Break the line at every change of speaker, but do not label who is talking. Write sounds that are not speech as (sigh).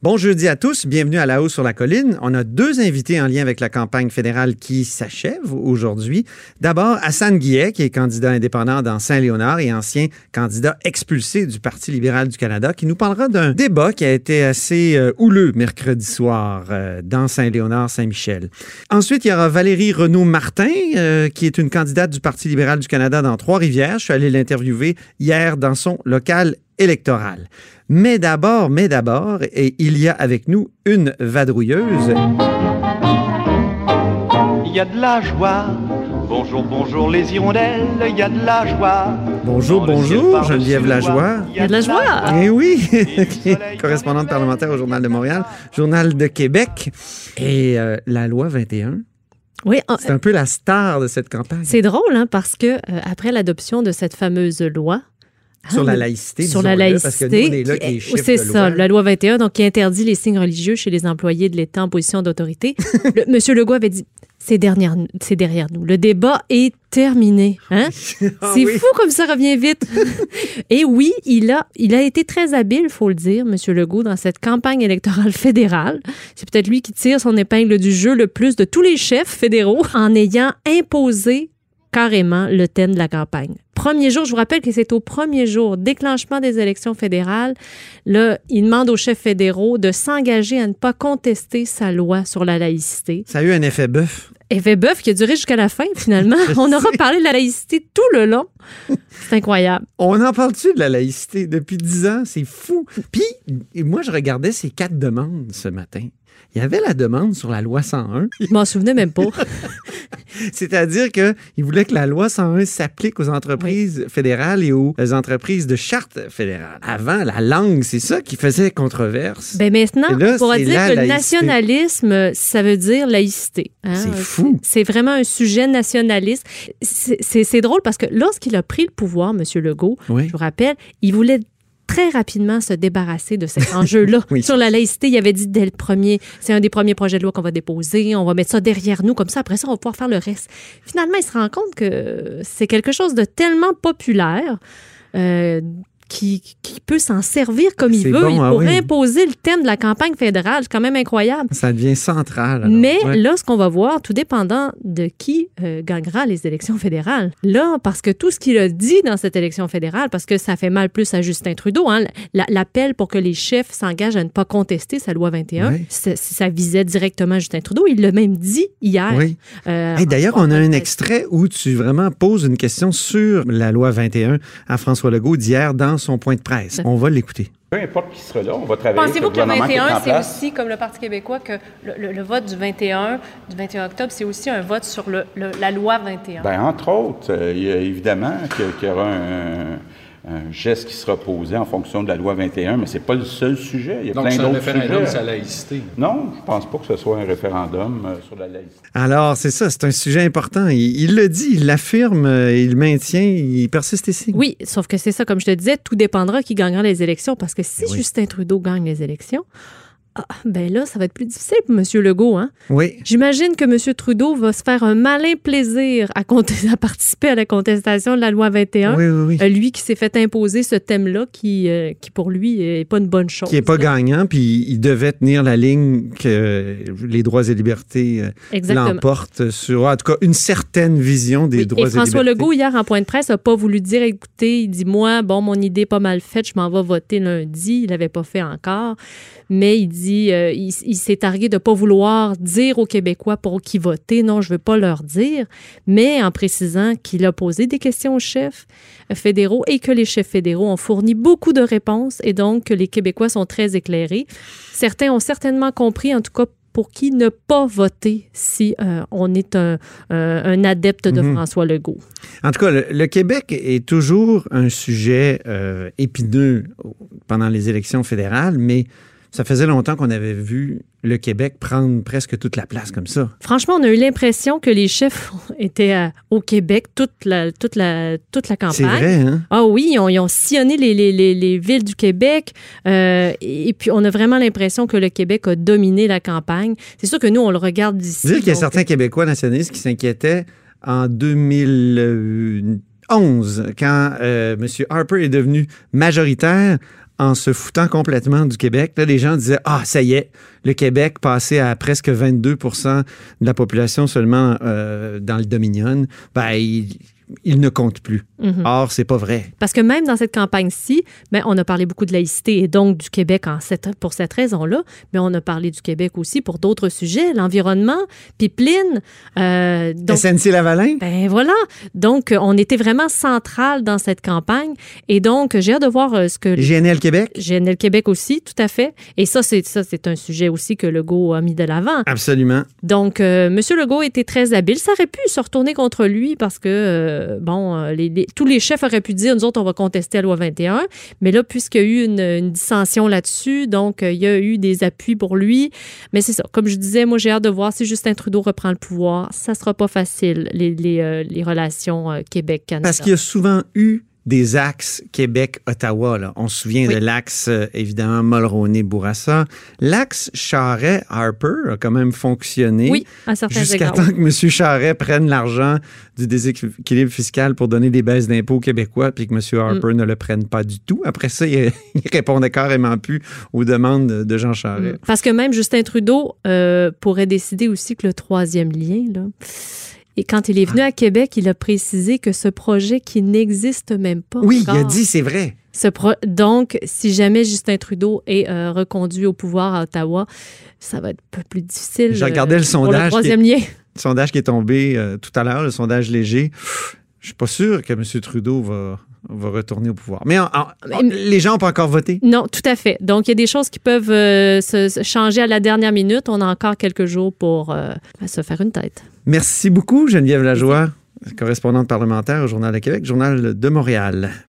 Bon jeudi à tous, bienvenue à La Haut sur la Colline. On a deux invités en lien avec la campagne fédérale qui s'achève aujourd'hui. D'abord, Hassan Guillet, qui est candidat indépendant dans Saint-Léonard et ancien candidat expulsé du Parti libéral du Canada, qui nous parlera d'un débat qui a été assez euh, houleux mercredi soir euh, dans Saint-Léonard-Saint-Michel. Ensuite, il y aura Valérie Renaud-Martin, euh, qui est une candidate du Parti libéral du Canada dans Trois-Rivières. Je suis allé l'interviewer hier dans son local électoral. Mais d'abord, mais d'abord, et il y a avec nous une vadrouilleuse.
Il y a de la joie. Bonjour, bonjour les hirondelles, il y a de la joie.
Bonjour,
Dans
bonjour, Geneviève Lajoie.
Il y a de la joie.
Eh oui, correspondante parlementaire au Journal de Montréal, Journal de Québec. Et euh, la loi 21,
Oui, en-
c'est un peu la star de cette campagne.
c'est drôle hein, parce que euh, après l'adoption de cette fameuse loi
Sur
hein,
la laïcité,
sur la
disons-le, parce que nous,
laïcité,
on est là
qui
avec les
est-
chiffres
c'est ça, la loi 21 donc qui interdit les signes religieux chez les employés de l'État en position d'autorité. (laughs) Le- Monsieur Legault avait dit c'est derrière, c'est derrière nous. Le débat est terminé. Hein? (laughs)
Ah
C'est
oui.
fou comme ça revient vite. (laughs) Et oui, il a, il a été très habile, faut le dire, Monsieur Legault, dans cette campagne électorale fédérale. C'est peut-être lui qui tire son épingle du jeu le plus de tous les chefs fédéraux en ayant imposé carrément le thème de la campagne. Premier jour, je vous rappelle que c'est au premier jour, déclenchement des élections fédérales. Là, il demande aux chefs fédéraux de s'engager à ne pas contester sa loi sur la laïcité.
Ça a eu un effet bœuf.
Effet bœuf qui a duré jusqu'à la fin, finalement. (laughs) On aura parlé de la laïcité tout le long. C'est incroyable.
On en parle-tu de la laïcité? Depuis dix ans? C'est fou. Puis, moi, je regardais ces quatre demandes ce matin. Il y avait la demande sur la loi 101,
Je m'en souvenais même pas. (laughs) (laughs)
c'est-à-dire qu'il voulait que la loi 101 s'applique aux entreprises fédérales et aux entreprises de charte fédérale. Avant, la langue, c'est ça qui faisait controverse.
Ben maintenant,
là,
on pourra
c'est
dire
la
que le nationalisme, ça veut dire laïcité. hein.
C'est fou.
C'est vraiment un sujet nationaliste. C'est drôle parce que lorsqu'il a pris le pouvoir, M. Legault,
oui.
je vous rappelle, il voulait très rapidement se débarrasser de cet enjeu-là. (laughs)
Oui.
Sur la laïcité, il avait dit dès le premier, c'est un des premiers projets de loi qu'on va déposer, on va mettre ça derrière nous, comme ça, après ça, on va pouvoir faire le reste. Finalement, il se rend compte que c'est quelque chose de tellement populaire. euh, qui, qui peut s'en servir comme il veut
bon, ah
pour
oui.
imposer le thème de la campagne fédérale. C'est quand même incroyable.
Ça devient central. alors.
Mais
Ouais.
là, ce qu'on va voir, tout dépendant de qui euh, gagnera les élections fédérales. Là, parce que tout ce qu'il a dit dans cette élection fédérale, parce que ça fait mal plus à Justin Trudeau, hein, la- l'appel pour que les chefs s'engagent à ne pas contester sa loi 21,
Oui.
ça, ça visait directement Justin Trudeau. Il l'a même dit hier.
Oui.
Euh,
Hey, D'ailleurs, on a un extrait où tu vraiment poses une question sur la loi 21 à François Legault d'hier dans son point de presse. On va l'écouter.
Peu importe qui sera là, on va travailler
Pensez-vous
avec
que le
gouvernement qui est
21,
en
c'est aussi, comme le Parti québécois, que le, le- le vote du 21, du 21 octobre, c'est aussi un vote sur le- le- la loi 21?
Ben, entre autres, euh, il y a évidemment qu'il y aura un, un geste qui sera posé en fonction de la loi 21, mais c'est pas le seul sujet. Il y a
Donc,
plein
c'est un
d'autres
référendum
sujets.
sur la laïcité.
Non, je pense pas que ce soit un référendum euh, sur la laïcité.
Alors, c'est ça, c'est un sujet important. Il, il le dit, il l'affirme, euh, il le maintient, il persiste ici.
Oui, sauf que c'est ça, comme je te disais, tout dépendra qui gagnera les élections, parce que si
Ben oui.
Justin Trudeau gagne les élections, ah, ben là, ça va être plus difficile pour M. Legault. Hein?
Oui.
J'imagine que M. Trudeau va se faire un malin plaisir à, (laughs) participer à la contestation de la loi 21.
Oui, oui, oui.
Euh, lui qui s'est fait imposer ce thème-là, qui, euh, qui pour lui n'est pas une bonne chose.
Qui n'est pas
là.
gagnant, puis il devait tenir la ligne que les droits et libertés euh, l'emportent sur, en tout cas, une certaine vision des
Oui,
droits
et François
libertés.
Legault, hier, en point de presse, n'a pas voulu dire écoutez, il dit moi, bon, mon idée est pas mal faite, je m'en vais voter lundi. Il l'avait pas fait encore. Mais il dit euh, il, il s'est targué de ne pas vouloir dire aux Québécois pour qui voter. Non, je ne veux pas leur dire. Mais en précisant qu'il a posé des questions aux chefs fédéraux et que les chefs fédéraux ont fourni beaucoup de réponses et donc que les Québécois sont très éclairés. Certains ont certainement compris, en tout cas, pour qui ne pas voter si euh, on est un, adepte de
Mhm.
François Legault.
En tout cas, le, le Québec est toujours un sujet euh, épineux pendant les élections fédérales, mais ça faisait longtemps qu'on avait vu le Québec prendre presque toute la place comme ça.
Franchement, on a eu l'impression que les chefs (laughs) étaient à- au Québec toute la, toute la, toute la campagne.
C'est vrai, hein?
Ah oui, ils ont, ils ont sillonné les, les- les- les villes du Québec. euh, et puis, on a vraiment l'impression que le Québec a dominé la campagne. C'est sûr que nous, on le regarde d'ici.
Dire qu'il y a certains Québécois nationalistes qui s'inquiétaient en 2011, quand euh, M. Harper est devenu majoritaire, en se foutant complètement du Québec. Là, les gens disaient Ah, ça y est, le Québec passé à presque 22% de la population seulement euh, dans le Dominion. Ben, il ne compte plus.
Mhm.
Or, c'est pas vrai.
Parce que même dans cette campagne-ci, ben, on a parlé beaucoup de laïcité et donc du Québec en cette, pour cette raison-là, mais on a parlé du Québec aussi pour d'autres sujets, l'environnement, pipeline. Euh, donc,
SNC-Lavalin?
ben voilà. Donc, on était vraiment central dans cette campagne. Et donc, j'ai hâte de voir euh, ce que...
GNL Québec?
GNL Québec aussi, tout à fait. Et ça, c'est ça, c'est un sujet aussi que Legault a mis de l'avant.
Absolument.
Donc, euh, M. Legault était très habile. Ça aurait pu se retourner contre lui parce que, euh, bon, euh, les- les- tous les chefs auraient pu dire, nous autres, on va contester la loi 21. Mais là, puisqu'il y a eu une, dissension là-dessus, donc, euh, il y a eu des appuis pour lui. Mais c'est ça. Comme je disais, moi, j'ai hâte de voir si Justin Trudeau reprend le pouvoir. Ça sera pas facile, les, les, euh, relations euh, Québec-Canada.
Parce qu'il y a souvent eu des axes Québec-Ottawa. On se souvient
Oui.
de l'axe, euh, évidemment, Mulroney-Bourassa. L'axe Charret-Harper a quand même fonctionné.
Oui,
Jusqu'à temps que M. Charret prenne l'argent du déséquilibre fiscal pour donner des baisses d'impôts aux Québécois, puis que M.
Mm.
Harper ne le prenne pas du tout. Après ça, il, (laughs) il répondait carrément plus aux demandes de Jean Charest.
Parce que même Justin Trudeau euh, pourrait décider aussi que le troisième lien, là, et quand il est venu à Québec, il a précisé que ce projet qui n'existe même pas.
Oui, il a dit, c'est vrai.
ce pro- donc, si jamais Justin Trudeau est euh, reconduit au pouvoir à Ottawa, ça va être un peu plus difficile.
J'ai regardé le
pour
sondage
le troisième lien.
Le sondage qui est tombé euh, tout à l'heure, le sondage léger, je suis pas sûr que M. Trudeau va, va retourner au pouvoir. Mais, en- en-
Mais-
les gens n'ont pas encore voté.
Non, tout à fait. Donc, il y a des choses qui peuvent euh, se, se changer à la dernière minute. On a encore quelques jours pour euh, se faire une tête.
Merci beaucoup, Geneviève Lajoie, correspondante parlementaire au Journal de Québec, Journal de Montréal.